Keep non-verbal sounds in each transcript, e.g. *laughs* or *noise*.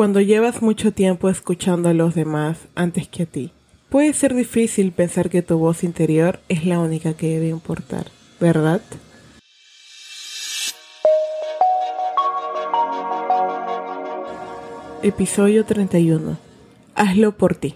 Cuando llevas mucho tiempo escuchando a los demás antes que a ti, puede ser difícil pensar que tu voz interior es la única que debe importar, ¿verdad? Episodio 31. Hazlo por ti.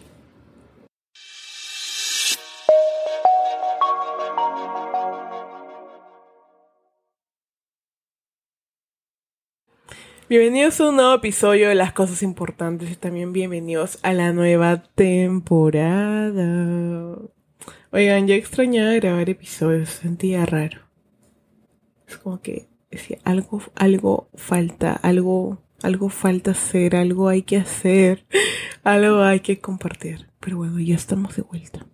Bienvenidos a un nuevo episodio de Las Cosas Importantes y también bienvenidos a la nueva temporada. Oigan, ya extrañaba grabar episodios, sentía raro. Es como que decía, algo, algo falta, algo, algo falta hacer, algo hay que hacer, *laughs* algo hay que compartir. Pero bueno, ya estamos de vuelta.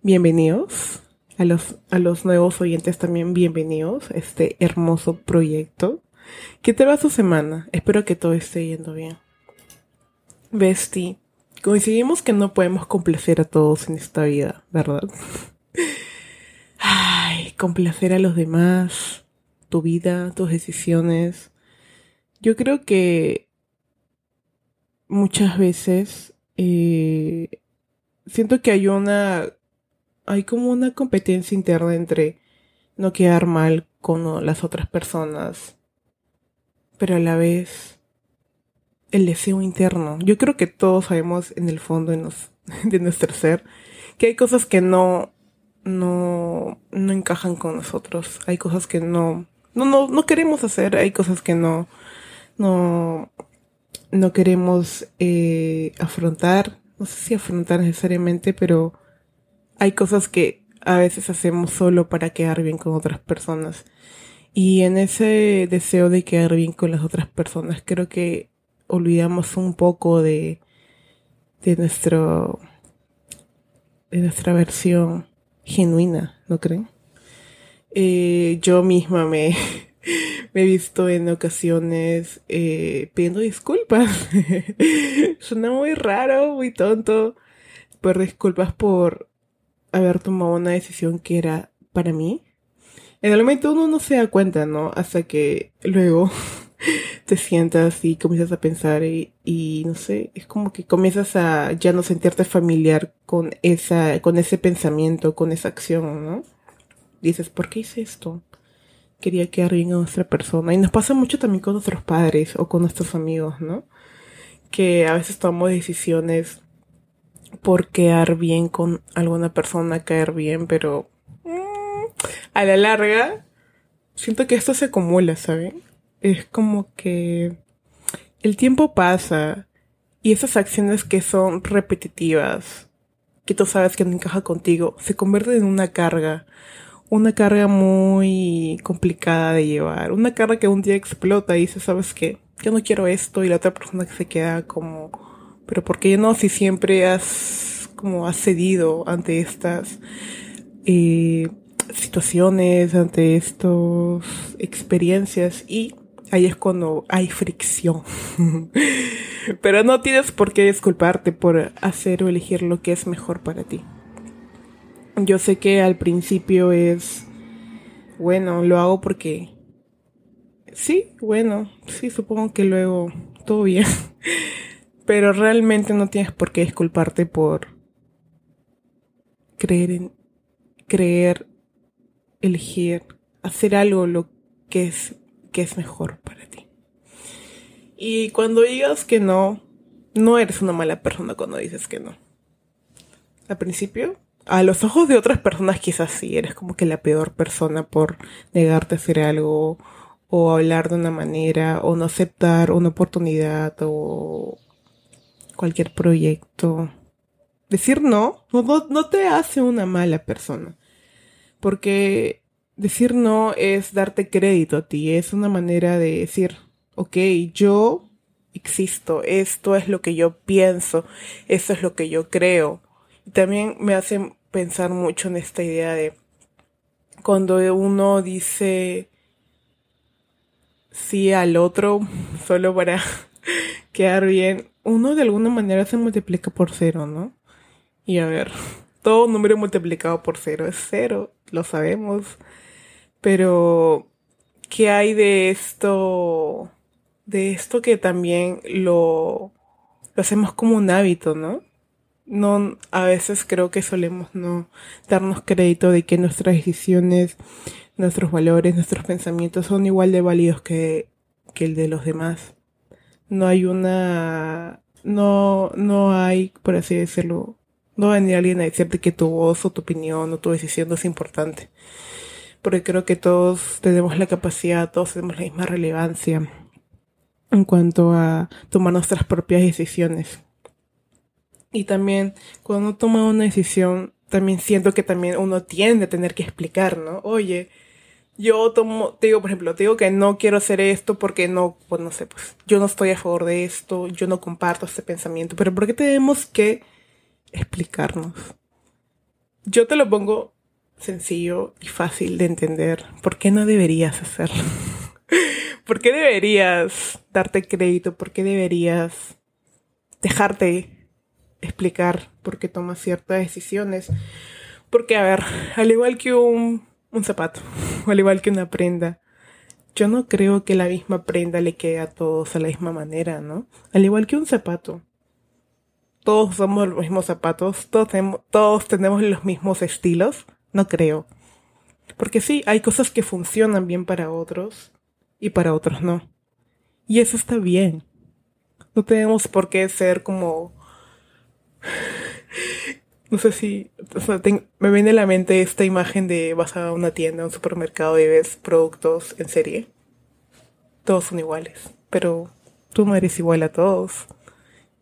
Bienvenidos a los, a los nuevos oyentes también bienvenidos a este hermoso proyecto ¿Qué tal va su semana? Espero que todo esté yendo bien. Bestie, coincidimos que no podemos complacer a todos en esta vida, ¿verdad? *laughs* Ay, complacer a los demás, tu vida, tus decisiones. Yo creo que muchas veces eh, siento que hay una, hay como una competencia interna entre no quedar mal con las otras personas pero a la vez el deseo interno. Yo creo que todos sabemos en el fondo *laughs* de, nuestro ser que hay cosas que no, no, no encajan con nosotros. Hay cosas que no, no, no, no queremos hacer. Hay cosas que no, no, no queremos eh, afrontar. No sé si afrontar necesariamente, pero hay cosas que a veces hacemos solo para quedar bien con otras personas. Y en ese deseo de quedar bien con las otras personas, creo que olvidamos un poco de, de nuestro, de nuestra versión genuina, ¿no creen? Eh, yo misma me, *laughs* me he visto en ocasiones eh, pidiendo disculpas. *laughs* Suena muy raro, muy tonto. Pero disculpas por haber tomado una decisión que era para mí en el momento uno no se da cuenta, ¿no? Hasta que luego *laughs* te sientas y comienzas a pensar y, no sé, es como que comienzas a ya no sentirte familiar con esa, con ese pensamiento, con esa acción, ¿no? Dices, ¿por qué hice esto? Quería quedar bien a nuestra persona. Y nos pasa mucho también con nuestros padres o con nuestros amigos, ¿no? Que a veces tomamos decisiones por quedar bien con alguna persona, caer bien, pero a la larga, siento que esto se acumula, ¿saben? Es como que el tiempo pasa y esas acciones que son repetitivas, que tú sabes que no encaja contigo, se convierten en una carga. Una carga muy complicada de llevar. Una carga que un día explota y dices, ¿sabes qué? Yo no quiero esto y la otra persona que se queda como, pero ¿por qué no? Si siempre has como has cedido ante estas eh, situaciones, ante estas experiencias y ahí es cuando hay fricción. *laughs* Pero no tienes por qué disculparte por hacer o elegir lo que es mejor para ti. Yo sé que al principio es, bueno, lo hago porque... Sí, bueno, sí, supongo que luego todo bien. *laughs* Pero realmente no tienes por qué disculparte por creer en creer elegir hacer algo lo que es, que es mejor para ti. Y cuando digas que no, no eres una mala persona cuando dices que no. Al principio, a los ojos de otras personas quizás sí, eres como que la peor persona por negarte a hacer algo o hablar de una manera o no aceptar una oportunidad o cualquier proyecto. Decir no no, no te hace una mala persona. Porque decir no es darte crédito a ti, es una manera de decir, ok, yo existo, esto es lo que yo pienso, esto es lo que yo creo. Y también me hace pensar mucho en esta idea de cuando uno dice sí al otro *laughs* solo para *laughs* quedar bien, uno de alguna manera se multiplica por cero, ¿no? Y a ver, *laughs* todo número multiplicado por cero es cero, lo sabemos. Pero, ¿qué hay de esto? de esto que también lo, hacemos como un hábito, ¿no? No, a veces creo que solemos no darnos crédito de que nuestras decisiones, nuestros valores, nuestros pensamientos son igual de válidos que, que el de los demás. No hay una, no, no hay, por así decirlo, no venir alguien a decirte que tu voz o tu opinión o tu decisión no es importante. Porque creo que todos tenemos la capacidad, todos tenemos la misma relevancia en cuanto a tomar nuestras propias decisiones. Y también cuando uno toma una decisión, también siento que también uno tiende a tener que explicar, ¿no? Oye, yo tomo, te digo, por ejemplo, te digo que no quiero hacer esto porque no, pues no sé, pues yo no estoy a favor de esto, yo no comparto este pensamiento, pero ¿por qué tenemos que explicarnos. Yo te lo pongo sencillo y fácil de entender. ¿Por qué no deberías hacerlo? *laughs* ¿Por qué deberías darte crédito? ¿Por qué deberías dejarte explicar por qué tomas ciertas decisiones? Porque, a ver, al igual que un, un zapato, *laughs* al igual que una prenda, yo no creo que la misma prenda le quede a todos a la misma manera, ¿no? Al igual que un zapato todos usamos los mismos zapatos, todos tenemos, todos tenemos los mismos estilos, no creo. Porque sí, hay cosas que funcionan bien para otros y para otros no. Y eso está bien. No tenemos por qué ser como... *sighs* No sé si... me viene a la mente esta imagen de vas a una tienda, un supermercado y ves productos en serie. Todos son iguales, pero tú no eres igual a todos.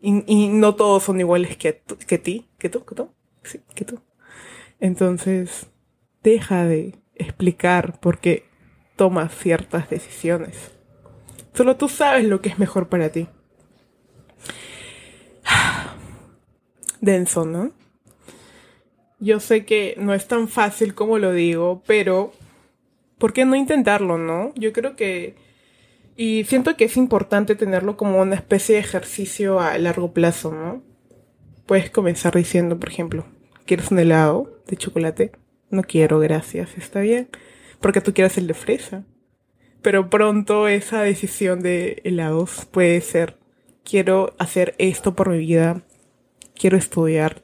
Y, no todos son iguales que, que ti, que tú, que tú, sí, que tú. Entonces, deja de explicar por qué tomas ciertas decisiones. Solo tú sabes lo que es mejor para ti. *sighs* Denso, ¿no? Yo sé que no es tan fácil como lo digo, pero ¿por qué no intentarlo, no? Yo creo que y siento que es importante tenerlo como una especie de ejercicio a largo plazo, ¿no? Puedes comenzar diciendo, por ejemplo, ¿quieres un helado de chocolate? No quiero, gracias, está bien. Porque tú quieres el de fresa. Pero pronto esa decisión de helados puede ser, quiero hacer esto por mi vida, quiero estudiar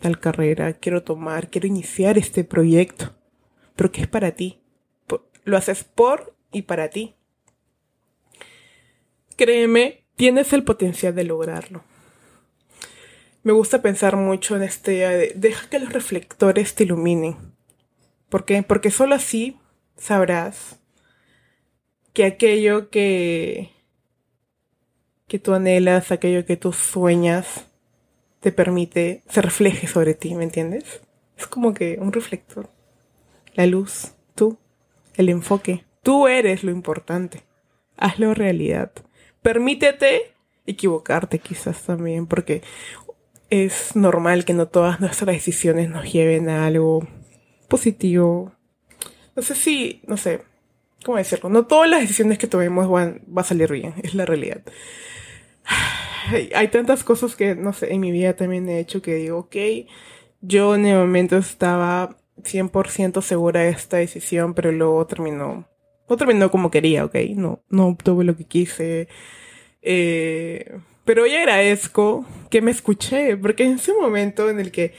tal carrera, quiero tomar, quiero iniciar este proyecto, pero que es para ti. Lo haces por y para ti créeme, tienes el potencial de lograrlo. Me gusta pensar mucho en este de deja que los reflectores te iluminen. ¿Por qué? Porque solo así sabrás que aquello que que tú anhelas, aquello que tú sueñas, te permite, se refleje sobre ti, ¿me entiendes? Es como que un reflector. La luz, tú, el enfoque. Tú eres lo importante. Hazlo realidad permítete equivocarte quizás también, porque es normal que no todas nuestras decisiones nos lleven a algo positivo. No sé si, no sé, ¿cómo decirlo? No todas las decisiones que tomemos van, va a salir bien, es la realidad. Hay, tantas cosas que, no sé, en mi vida también he hecho que digo, ok, yo en el momento estaba 100% segura de esta decisión, pero luego terminó no terminó como quería, ok, no, no obtuve lo que quise. Eh, pero hoy agradezco que me escuché, porque en ese momento en el que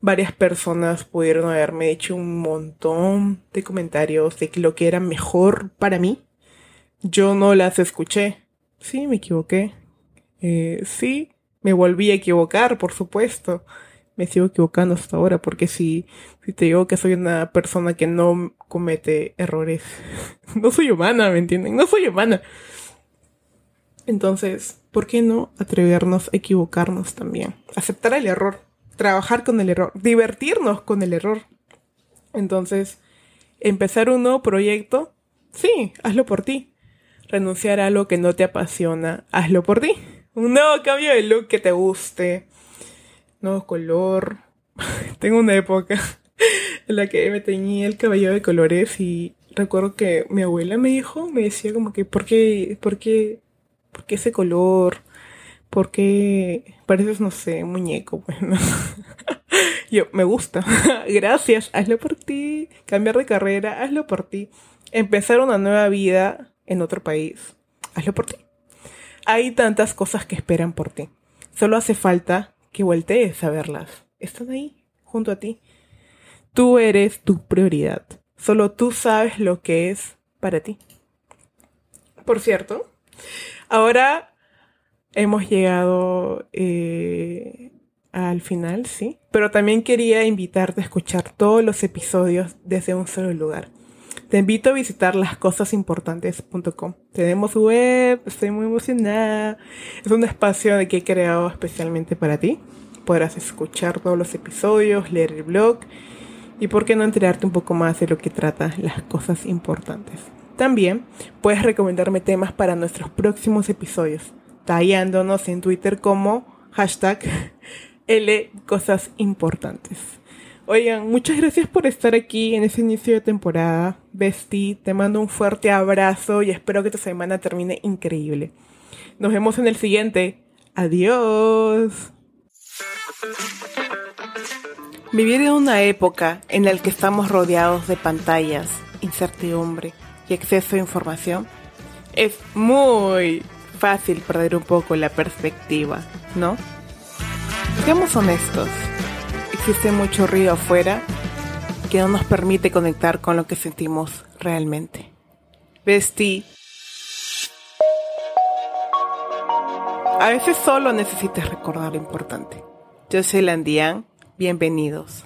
varias personas pudieron haberme hecho un montón de comentarios de lo que era mejor para mí, yo no las escuché. Sí, me equivoqué. Eh, sí, me volví a equivocar, por supuesto me sigo equivocando hasta ahora, porque si, si te digo que soy una persona que no comete errores, *laughs* no soy humana, ¿me entienden? No soy humana. Entonces, ¿por qué no atrevernos a equivocarnos también? Aceptar el error, trabajar con el error, divertirnos con el error. Entonces, empezar un nuevo proyecto, sí, hazlo por ti. Renunciar a algo que no te apasiona, hazlo por ti. Un nuevo cambio de look que te guste, nuevo color. *laughs* Tengo una época en la que me teñía el cabello de colores y recuerdo que mi abuela me dijo, me decía como que, ¿por qué, por qué, por qué ese color? ¿Por qué pareces, no sé, muñeco? Bueno, *laughs* yo, me gusta. *laughs* Gracias, hazlo por ti. Cambiar de carrera, hazlo por ti. Empezar una nueva vida en otro país. hazlo por ti. Hay tantas cosas que esperan por ti. Solo hace falta que voltees a verlas. Están ahí, junto a ti. Tú eres tu prioridad. Solo tú sabes lo que es para ti. Por cierto, ahora hemos llegado eh, al final, sí. Pero también quería invitarte a escuchar todos los episodios desde un solo lugar. Te invito a visitar lascosasimportantes.com. Tenemos web, estoy muy emocionada. Es un espacio que he creado especialmente para ti. Podrás escuchar todos los episodios, leer el blog y por qué no enterarte un poco más de lo que trata las cosas importantes. También puedes recomendarme temas para nuestros próximos episodios, tallándonos en Twitter como hashtag *laughs* L. Oigan, muchas gracias por estar aquí en ese inicio de temporada. Besti, te mando un fuerte abrazo y espero que tu semana termine increíble. Nos vemos en el siguiente. Adiós. Vivir en una época en la que estamos rodeados de pantallas, incertidumbre y exceso de información es muy fácil perder un poco la perspectiva, ¿no? Seamos honestos, existe mucho ruido afuera que no nos permite conectar con lo que sentimos realmente. Vestí. A veces solo necesitas recordar lo importante. Yo soy Landian, bienvenidos.